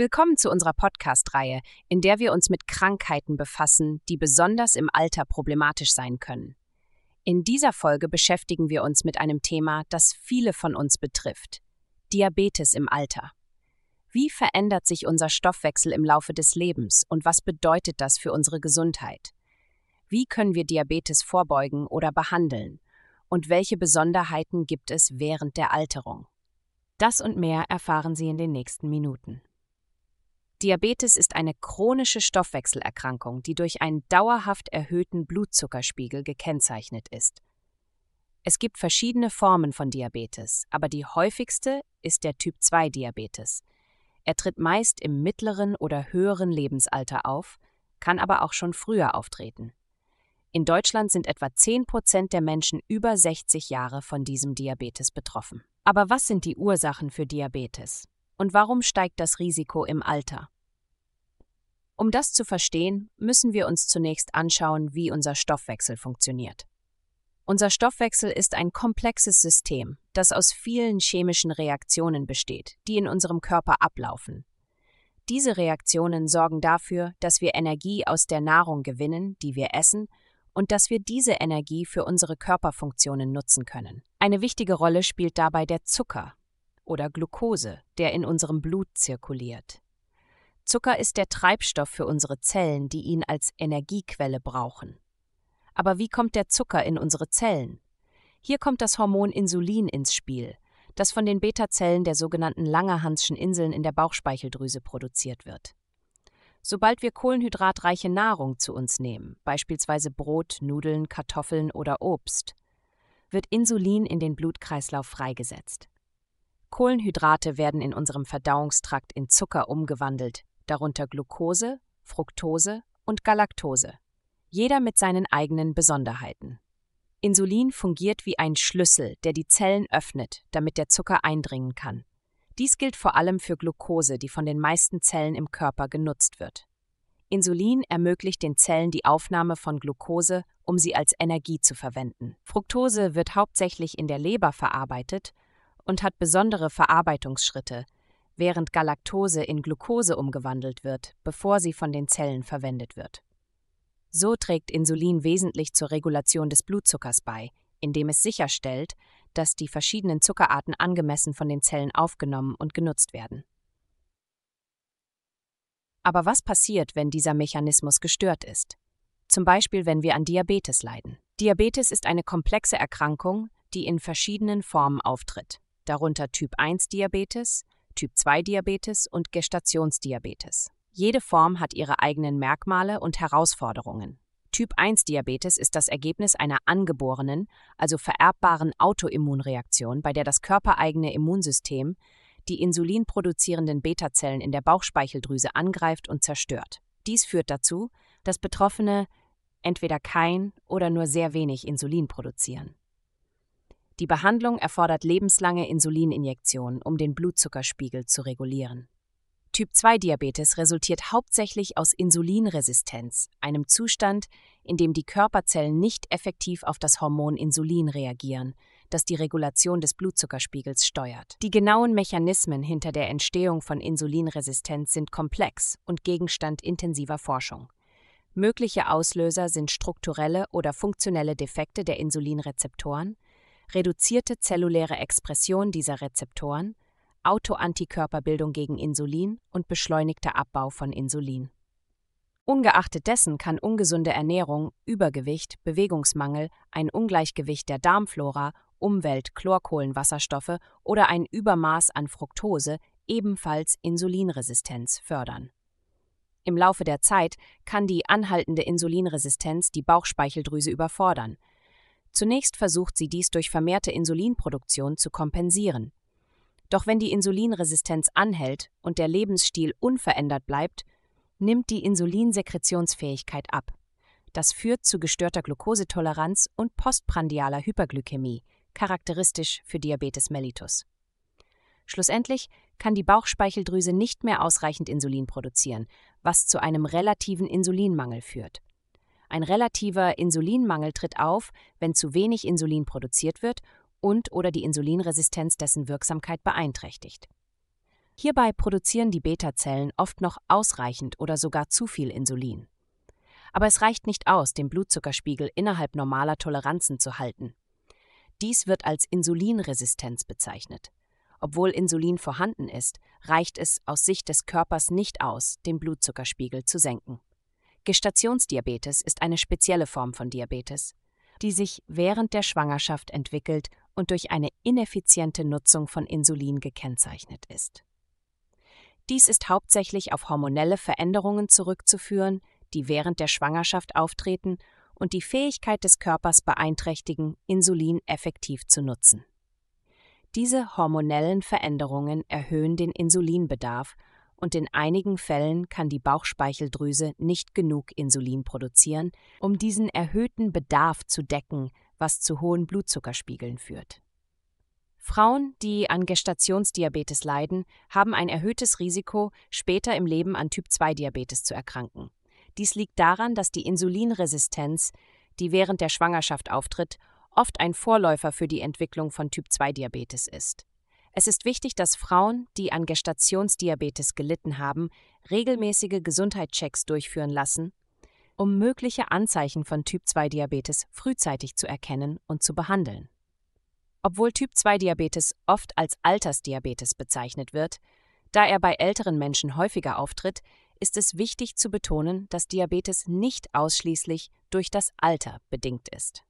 Willkommen zu unserer Podcast-Reihe, in der wir uns mit Krankheiten befassen, die besonders im Alter problematisch sein können. In dieser Folge beschäftigen wir uns mit einem Thema, das viele von uns betrifft. Diabetes im Alter. Wie verändert sich unser Stoffwechsel im Laufe des Lebens und was bedeutet das für unsere Gesundheit? Wie können wir Diabetes vorbeugen oder behandeln? Und welche Besonderheiten gibt es während der Alterung? Das und mehr erfahren Sie in den nächsten Minuten. Diabetes ist eine chronische Stoffwechselerkrankung, die durch einen dauerhaft erhöhten Blutzuckerspiegel gekennzeichnet ist. Es gibt verschiedene Formen von Diabetes, aber die häufigste ist der Typ-2-Diabetes. Er tritt meist im mittleren oder höheren Lebensalter auf, kann aber auch schon früher auftreten. In Deutschland sind etwa 10 Prozent der Menschen über 60 Jahre von diesem Diabetes betroffen. Aber was sind die Ursachen für Diabetes? Und warum steigt das Risiko im Alter? Um das zu verstehen, müssen wir uns zunächst anschauen, wie unser Stoffwechsel funktioniert. Unser Stoffwechsel ist ein komplexes System, das aus vielen chemischen Reaktionen besteht, die in unserem Körper ablaufen. Diese Reaktionen sorgen dafür, dass wir Energie aus der Nahrung gewinnen, die wir essen, und dass wir diese Energie für unsere Körperfunktionen nutzen können. Eine wichtige Rolle spielt dabei der Zucker, oder Glucose, der in unserem Blut zirkuliert. Zucker ist der Treibstoff für unsere Zellen, die ihn als Energiequelle brauchen. Aber wie kommt der Zucker in unsere Zellen? Hier kommt das Hormon Insulin ins Spiel, das von den Beta-Zellen der sogenannten Langerhanschen Inseln in der Bauchspeicheldrüse produziert wird. Sobald wir kohlenhydratreiche Nahrung zu uns nehmen, beispielsweise Brot, Nudeln, Kartoffeln oder Obst, wird Insulin in den Blutkreislauf freigesetzt. Kohlenhydrate werden in unserem Verdauungstrakt in Zucker umgewandelt, darunter Glucose, Fructose und Galaktose, jeder mit seinen eigenen Besonderheiten. Insulin fungiert wie ein Schlüssel, der die Zellen öffnet, damit der Zucker eindringen kann. Dies gilt vor allem für Glucose, die von den meisten Zellen im Körper genutzt wird. Insulin ermöglicht den Zellen die Aufnahme von Glucose, um sie als Energie zu verwenden. Fructose wird hauptsächlich in der Leber verarbeitet und hat besondere Verarbeitungsschritte, während Galaktose in Glucose umgewandelt wird, bevor sie von den Zellen verwendet wird. So trägt Insulin wesentlich zur Regulation des Blutzuckers bei, indem es sicherstellt, dass die verschiedenen Zuckerarten angemessen von den Zellen aufgenommen und genutzt werden. Aber was passiert, wenn dieser Mechanismus gestört ist? Zum Beispiel, wenn wir an Diabetes leiden. Diabetes ist eine komplexe Erkrankung, die in verschiedenen Formen auftritt darunter Typ 1 Diabetes, Typ 2 Diabetes und Gestationsdiabetes. Jede Form hat ihre eigenen Merkmale und Herausforderungen. Typ 1 Diabetes ist das Ergebnis einer angeborenen, also vererbbaren Autoimmunreaktion, bei der das körpereigene Immunsystem die insulinproduzierenden Beta-Zellen in der Bauchspeicheldrüse angreift und zerstört. Dies führt dazu, dass Betroffene entweder kein oder nur sehr wenig Insulin produzieren. Die Behandlung erfordert lebenslange Insulininjektionen, um den Blutzuckerspiegel zu regulieren. Typ-2-Diabetes resultiert hauptsächlich aus Insulinresistenz, einem Zustand, in dem die Körperzellen nicht effektiv auf das Hormon Insulin reagieren, das die Regulation des Blutzuckerspiegels steuert. Die genauen Mechanismen hinter der Entstehung von Insulinresistenz sind komplex und Gegenstand intensiver Forschung. Mögliche Auslöser sind strukturelle oder funktionelle Defekte der Insulinrezeptoren, reduzierte zelluläre Expression dieser Rezeptoren, Autoantikörperbildung gegen Insulin und beschleunigter Abbau von Insulin. Ungeachtet dessen kann ungesunde Ernährung, Übergewicht, Bewegungsmangel, ein Ungleichgewicht der Darmflora, Umwelt, Chlorkohlenwasserstoffe oder ein Übermaß an Fructose ebenfalls Insulinresistenz fördern. Im Laufe der Zeit kann die anhaltende Insulinresistenz die Bauchspeicheldrüse überfordern, Zunächst versucht sie dies durch vermehrte Insulinproduktion zu kompensieren. Doch wenn die Insulinresistenz anhält und der Lebensstil unverändert bleibt, nimmt die Insulinsekretionsfähigkeit ab. Das führt zu gestörter Glukosetoleranz und postprandialer Hyperglykämie, charakteristisch für Diabetes mellitus. Schlussendlich kann die Bauchspeicheldrüse nicht mehr ausreichend Insulin produzieren, was zu einem relativen Insulinmangel führt. Ein relativer Insulinmangel tritt auf, wenn zu wenig Insulin produziert wird und oder die Insulinresistenz dessen Wirksamkeit beeinträchtigt. Hierbei produzieren die Beta-Zellen oft noch ausreichend oder sogar zu viel Insulin. Aber es reicht nicht aus, den Blutzuckerspiegel innerhalb normaler Toleranzen zu halten. Dies wird als Insulinresistenz bezeichnet. Obwohl Insulin vorhanden ist, reicht es aus Sicht des Körpers nicht aus, den Blutzuckerspiegel zu senken. Gestationsdiabetes ist eine spezielle Form von Diabetes, die sich während der Schwangerschaft entwickelt und durch eine ineffiziente Nutzung von Insulin gekennzeichnet ist. Dies ist hauptsächlich auf hormonelle Veränderungen zurückzuführen, die während der Schwangerschaft auftreten und die Fähigkeit des Körpers beeinträchtigen, Insulin effektiv zu nutzen. Diese hormonellen Veränderungen erhöhen den Insulinbedarf und in einigen Fällen kann die Bauchspeicheldrüse nicht genug Insulin produzieren, um diesen erhöhten Bedarf zu decken, was zu hohen Blutzuckerspiegeln führt. Frauen, die an Gestationsdiabetes leiden, haben ein erhöhtes Risiko, später im Leben an Typ-2-Diabetes zu erkranken. Dies liegt daran, dass die Insulinresistenz, die während der Schwangerschaft auftritt, oft ein Vorläufer für die Entwicklung von Typ-2-Diabetes ist. Es ist wichtig, dass Frauen, die an Gestationsdiabetes gelitten haben, regelmäßige Gesundheitschecks durchführen lassen, um mögliche Anzeichen von Typ-2-Diabetes frühzeitig zu erkennen und zu behandeln. Obwohl Typ-2-Diabetes oft als Altersdiabetes bezeichnet wird, da er bei älteren Menschen häufiger auftritt, ist es wichtig zu betonen, dass Diabetes nicht ausschließlich durch das Alter bedingt ist.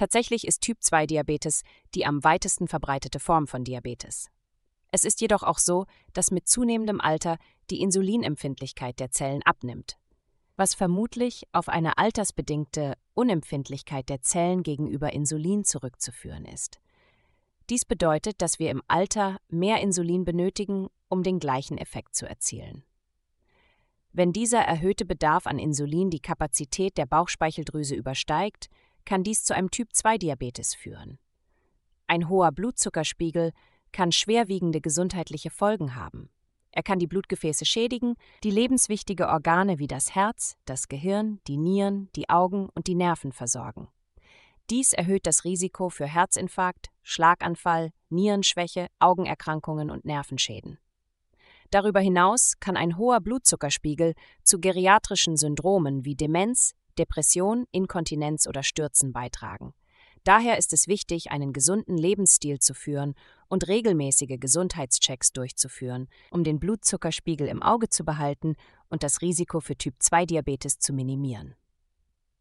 Tatsächlich ist Typ-2-Diabetes die am weitesten verbreitete Form von Diabetes. Es ist jedoch auch so, dass mit zunehmendem Alter die Insulinempfindlichkeit der Zellen abnimmt, was vermutlich auf eine altersbedingte Unempfindlichkeit der Zellen gegenüber Insulin zurückzuführen ist. Dies bedeutet, dass wir im Alter mehr Insulin benötigen, um den gleichen Effekt zu erzielen. Wenn dieser erhöhte Bedarf an Insulin die Kapazität der Bauchspeicheldrüse übersteigt, kann dies zu einem Typ-2-Diabetes führen. Ein hoher Blutzuckerspiegel kann schwerwiegende gesundheitliche Folgen haben. Er kann die Blutgefäße schädigen, die lebenswichtige Organe wie das Herz, das Gehirn, die Nieren, die Augen und die Nerven versorgen. Dies erhöht das Risiko für Herzinfarkt, Schlaganfall, Nierenschwäche, Augenerkrankungen und Nervenschäden. Darüber hinaus kann ein hoher Blutzuckerspiegel zu geriatrischen Syndromen wie Demenz, Depression, Inkontinenz oder Stürzen beitragen. Daher ist es wichtig, einen gesunden Lebensstil zu führen und regelmäßige Gesundheitschecks durchzuführen, um den Blutzuckerspiegel im Auge zu behalten und das Risiko für Typ-2-Diabetes zu minimieren.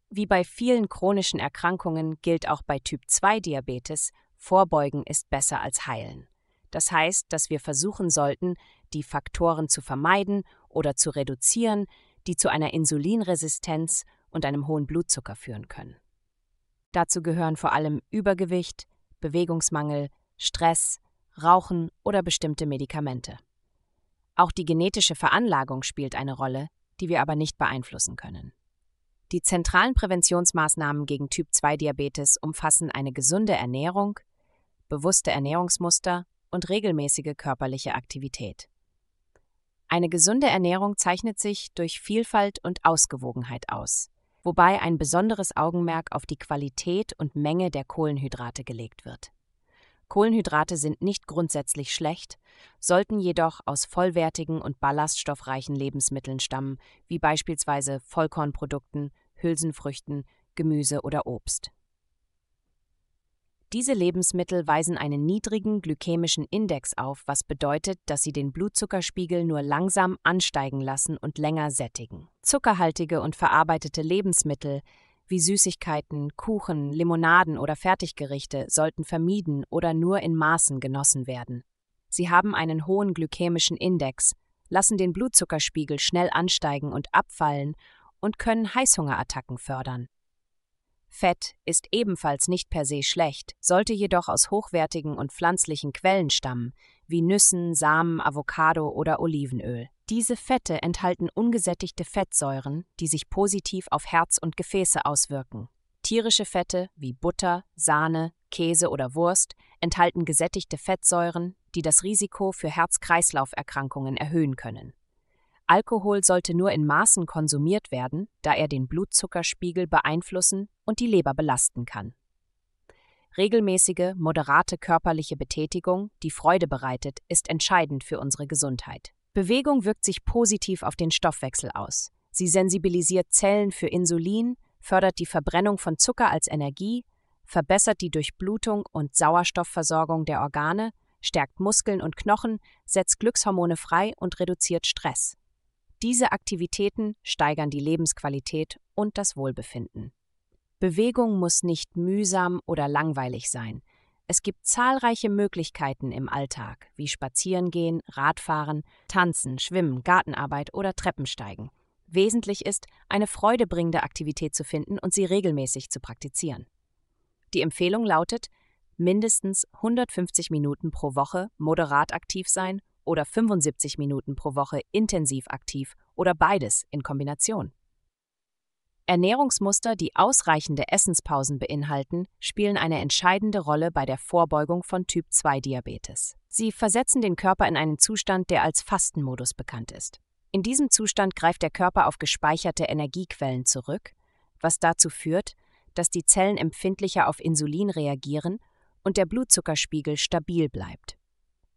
Wie bei vielen chronischen Erkrankungen gilt auch bei Typ-2-Diabetes, Vorbeugen ist besser als heilen. Das heißt, dass wir versuchen sollten, die Faktoren zu vermeiden oder zu reduzieren, die zu einer Insulinresistenz und einem hohen Blutzucker führen können. Dazu gehören vor allem Übergewicht, Bewegungsmangel, Stress, Rauchen oder bestimmte Medikamente. Auch die genetische Veranlagung spielt eine Rolle, die wir aber nicht beeinflussen können. Die zentralen Präventionsmaßnahmen gegen Typ-2-Diabetes umfassen eine gesunde Ernährung, bewusste Ernährungsmuster und regelmäßige körperliche Aktivität. Eine gesunde Ernährung zeichnet sich durch Vielfalt und Ausgewogenheit aus, wobei ein besonderes Augenmerk auf die Qualität und Menge der Kohlenhydrate gelegt wird. Kohlenhydrate sind nicht grundsätzlich schlecht, sollten jedoch aus vollwertigen und ballaststoffreichen Lebensmitteln stammen, wie beispielsweise Vollkornprodukten, Hülsenfrüchten, Gemüse oder Obst. Diese Lebensmittel weisen einen niedrigen glykämischen Index auf, was bedeutet, dass sie den Blutzuckerspiegel nur langsam ansteigen lassen und länger sättigen. Zuckerhaltige und verarbeitete Lebensmittel wie Süßigkeiten, Kuchen, Limonaden oder Fertiggerichte sollten vermieden oder nur in Maßen genossen werden. Sie haben einen hohen glykämischen Index, lassen den Blutzuckerspiegel schnell ansteigen und abfallen und können Heißhungerattacken fördern. Fett ist ebenfalls nicht per se schlecht, sollte jedoch aus hochwertigen und pflanzlichen Quellen stammen, wie Nüssen, Samen, Avocado oder Olivenöl. Diese Fette enthalten ungesättigte Fettsäuren, die sich positiv auf Herz und Gefäße auswirken. Tierische Fette wie Butter, Sahne, Käse oder Wurst enthalten gesättigte Fettsäuren, die das Risiko für Herz-Kreislauf-Erkrankungen erhöhen können. Alkohol sollte nur in Maßen konsumiert werden, da er den Blutzuckerspiegel beeinflussen und die Leber belasten kann. Regelmäßige, moderate körperliche Betätigung, die Freude bereitet, ist entscheidend für unsere Gesundheit. Bewegung wirkt sich positiv auf den Stoffwechsel aus. Sie sensibilisiert Zellen für Insulin, fördert die Verbrennung von Zucker als Energie, verbessert die Durchblutung und Sauerstoffversorgung der Organe, stärkt Muskeln und Knochen, setzt Glückshormone frei und reduziert Stress. Diese Aktivitäten steigern die Lebensqualität und das Wohlbefinden. Bewegung muss nicht mühsam oder langweilig sein. Es gibt zahlreiche Möglichkeiten im Alltag, wie Spazierengehen, Radfahren, Tanzen, Schwimmen, Gartenarbeit oder Treppensteigen. Wesentlich ist, eine freudebringende Aktivität zu finden und sie regelmäßig zu praktizieren. Die Empfehlung lautet, mindestens 150 Minuten pro Woche moderat aktiv sein oder 75 Minuten pro Woche intensiv aktiv oder beides in Kombination. Ernährungsmuster, die ausreichende Essenspausen beinhalten, spielen eine entscheidende Rolle bei der Vorbeugung von Typ-2-Diabetes. Sie versetzen den Körper in einen Zustand, der als Fastenmodus bekannt ist. In diesem Zustand greift der Körper auf gespeicherte Energiequellen zurück, was dazu führt, dass die Zellen empfindlicher auf Insulin reagieren und der Blutzuckerspiegel stabil bleibt.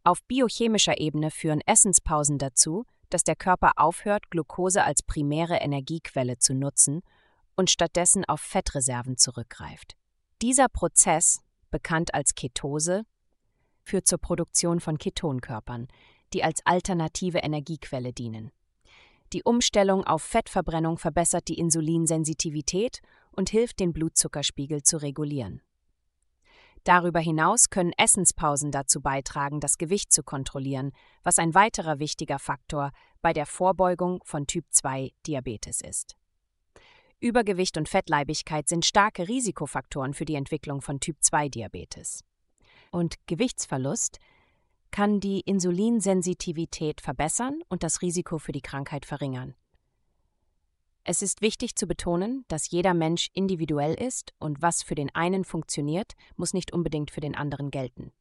Auf biochemischer Ebene führen Essenspausen dazu, dass der Körper aufhört, Glucose als primäre Energiequelle zu nutzen und stattdessen auf Fettreserven zurückgreift. Dieser Prozess, bekannt als Ketose, führt zur Produktion von Ketonkörpern, die als alternative Energiequelle dienen. Die Umstellung auf Fettverbrennung verbessert die Insulinsensitivität und hilft, den Blutzuckerspiegel zu regulieren. Darüber hinaus können Essenspausen dazu beitragen, das Gewicht zu kontrollieren, was ein weiterer wichtiger Faktor bei der Vorbeugung von Typ-2-Diabetes ist. Übergewicht und Fettleibigkeit sind starke Risikofaktoren für die Entwicklung von Typ-2-Diabetes. Und Gewichtsverlust kann die Insulinsensitivität verbessern und das Risiko für die Krankheit verringern. Es ist wichtig zu betonen, dass jeder Mensch individuell ist und was für den einen funktioniert, muss nicht unbedingt für den anderen gelten.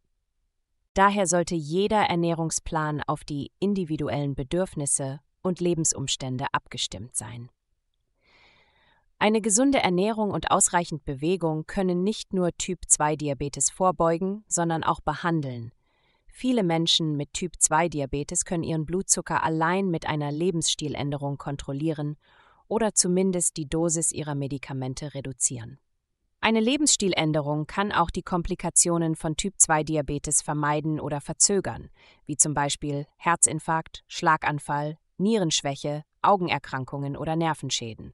Daher sollte jeder Ernährungsplan auf die individuellen Bedürfnisse und Lebensumstände abgestimmt sein. Eine gesunde Ernährung und ausreichend Bewegung können nicht nur Typ-2-Diabetes vorbeugen, sondern auch behandeln. Viele Menschen mit Typ-2-Diabetes können ihren Blutzucker allein mit einer Lebensstiländerung kontrollieren oder zumindest die Dosis ihrer Medikamente reduzieren. Eine Lebensstiländerung kann auch die Komplikationen von Typ-2-Diabetes vermeiden oder verzögern, wie zum Beispiel Herzinfarkt, Schlaganfall, Nierenschwäche, Augenerkrankungen oder Nervenschäden.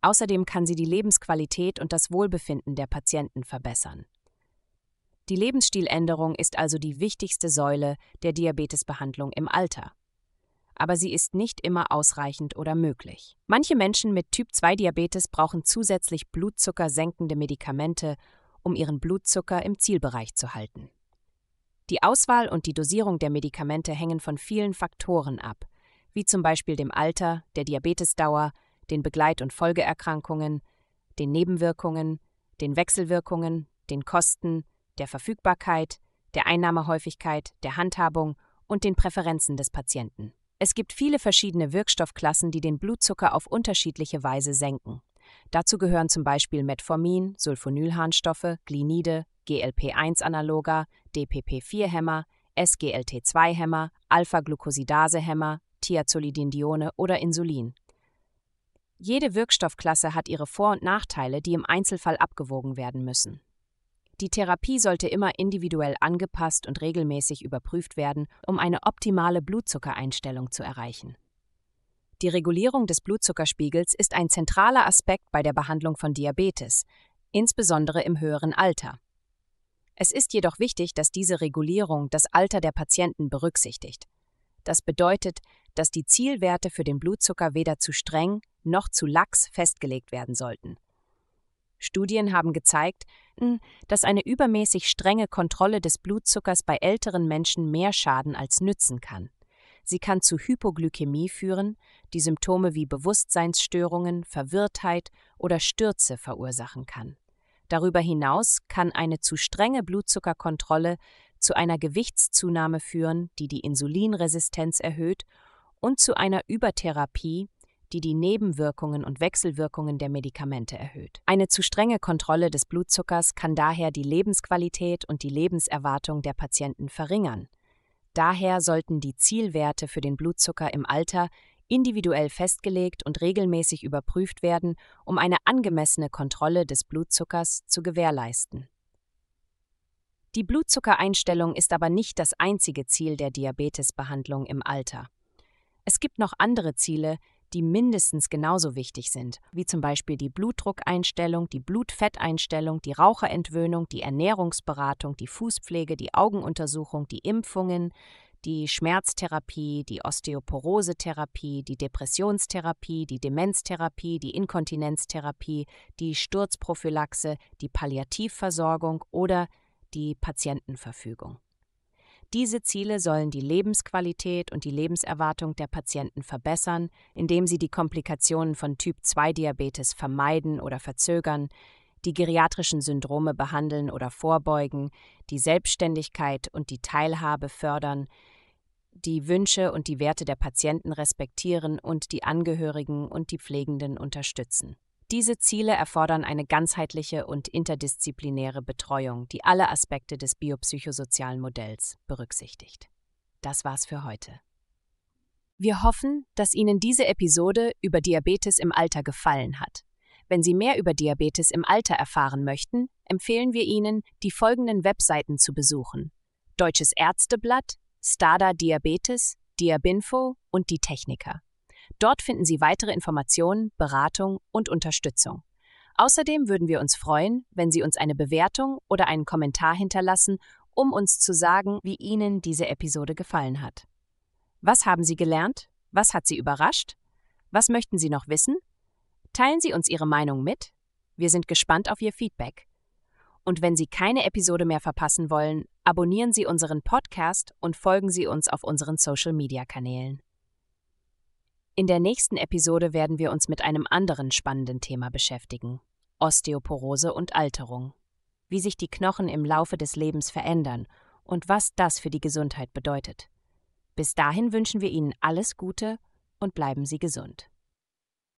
Außerdem kann sie die Lebensqualität und das Wohlbefinden der Patienten verbessern. Die Lebensstiländerung ist also die wichtigste Säule der Diabetesbehandlung im Alter. Aber sie ist nicht immer ausreichend oder möglich. Manche Menschen mit Typ-2-Diabetes brauchen zusätzlich blutzuckersenkende Medikamente, um ihren Blutzucker im Zielbereich zu halten. Die Auswahl und die Dosierung der Medikamente hängen von vielen Faktoren ab, wie zum Beispiel dem Alter, der Diabetesdauer, den Begleit- und Folgeerkrankungen, den Nebenwirkungen, den Wechselwirkungen, den Kosten, der Verfügbarkeit, der Einnahmehäufigkeit, der Handhabung und den Präferenzen des Patienten. Es gibt viele verschiedene Wirkstoffklassen, die den Blutzucker auf unterschiedliche Weise senken. Dazu gehören zum Beispiel Metformin, Sulfonylharnstoffe, Glinide, GLP-1-Analoga, DPP-4-Hämmer, SGLT2-Hämmer, Alpha-Glucosidase-Hämmer, Thiazolidindione oder Insulin. Jede Wirkstoffklasse hat ihre Vor- und Nachteile, die im Einzelfall abgewogen werden müssen. Die Therapie sollte immer individuell angepasst und regelmäßig überprüft werden, um eine optimale Blutzuckereinstellung zu erreichen. Die Regulierung des Blutzuckerspiegels ist ein zentraler Aspekt bei der Behandlung von Diabetes, insbesondere im höheren Alter. Es ist jedoch wichtig, dass diese Regulierung das Alter der Patienten berücksichtigt. Das bedeutet, dass die Zielwerte für den Blutzucker weder zu streng noch zu lax festgelegt werden sollten. Studien haben gezeigt, hm, dass eine übermäßig strenge Kontrolle des Blutzuckers bei älteren Menschen mehr Schaden als nützen kann. Sie kann zu Hypoglykämie führen, die Symptome wie Bewusstseinsstörungen, Verwirrtheit oder Stürze verursachen kann. Darüber hinaus kann eine zu strenge Blutzuckerkontrolle zu einer Gewichtszunahme führen, die die Insulinresistenz erhöht und zu einer Übertherapie, die die Nebenwirkungen und Wechselwirkungen der Medikamente erhöht. Eine zu strenge Kontrolle des Blutzuckers kann daher die Lebensqualität und die Lebenserwartung der Patienten verringern. Daher sollten die Zielwerte für den Blutzucker im Alter individuell festgelegt und regelmäßig überprüft werden, um eine angemessene Kontrolle des Blutzuckers zu gewährleisten. Die Blutzuckereinstellung ist aber nicht das einzige Ziel der Diabetesbehandlung im Alter. Es gibt noch andere Ziele, die mindestens genauso wichtig sind, wie zum Beispiel die Blutdruckeinstellung, die Blutfetteinstellung, die Raucherentwöhnung, die Ernährungsberatung, die Fußpflege, die Augenuntersuchung, die Impfungen, die Schmerztherapie, die Osteoporosetherapie, die Depressionstherapie, die Demenztherapie, die Inkontinenztherapie, die Sturzprophylaxe, die Palliativversorgung oder die Patientenverfügung. Diese Ziele sollen die Lebensqualität und die Lebenserwartung der Patienten verbessern, indem sie die Komplikationen von Typ-2-Diabetes vermeiden oder verzögern, die geriatrischen Syndrome behandeln oder vorbeugen, die Selbstständigkeit und die Teilhabe fördern, die Wünsche und die Werte der Patienten respektieren und die Angehörigen und die Pflegenden unterstützen. Diese Ziele erfordern eine ganzheitliche und interdisziplinäre Betreuung, die alle Aspekte des biopsychosozialen Modells berücksichtigt. Das war's für heute. Wir hoffen, dass Ihnen diese Episode über Diabetes im Alter gefallen hat. Wenn Sie mehr über Diabetes im Alter erfahren möchten, empfehlen wir Ihnen, die folgenden Webseiten zu besuchen: Deutsches Ärzteblatt, Stada Diabetes, Diabinfo und die Techniker. Dort finden Sie weitere Informationen, Beratung und Unterstützung. Außerdem würden wir uns freuen, wenn Sie uns eine Bewertung oder einen Kommentar hinterlassen, um uns zu sagen, wie Ihnen diese Episode gefallen hat. Was haben Sie gelernt? Was hat Sie überrascht? Was möchten Sie noch wissen? Teilen Sie uns Ihre Meinung mit. Wir sind gespannt auf Ihr Feedback. Und wenn Sie keine Episode mehr verpassen wollen, abonnieren Sie unseren Podcast und folgen Sie uns auf unseren Social-Media-Kanälen. In der nächsten Episode werden wir uns mit einem anderen spannenden Thema beschäftigen. Osteoporose und Alterung. Wie sich die Knochen im Laufe des Lebens verändern und was das für die Gesundheit bedeutet. Bis dahin wünschen wir Ihnen alles Gute und bleiben Sie gesund.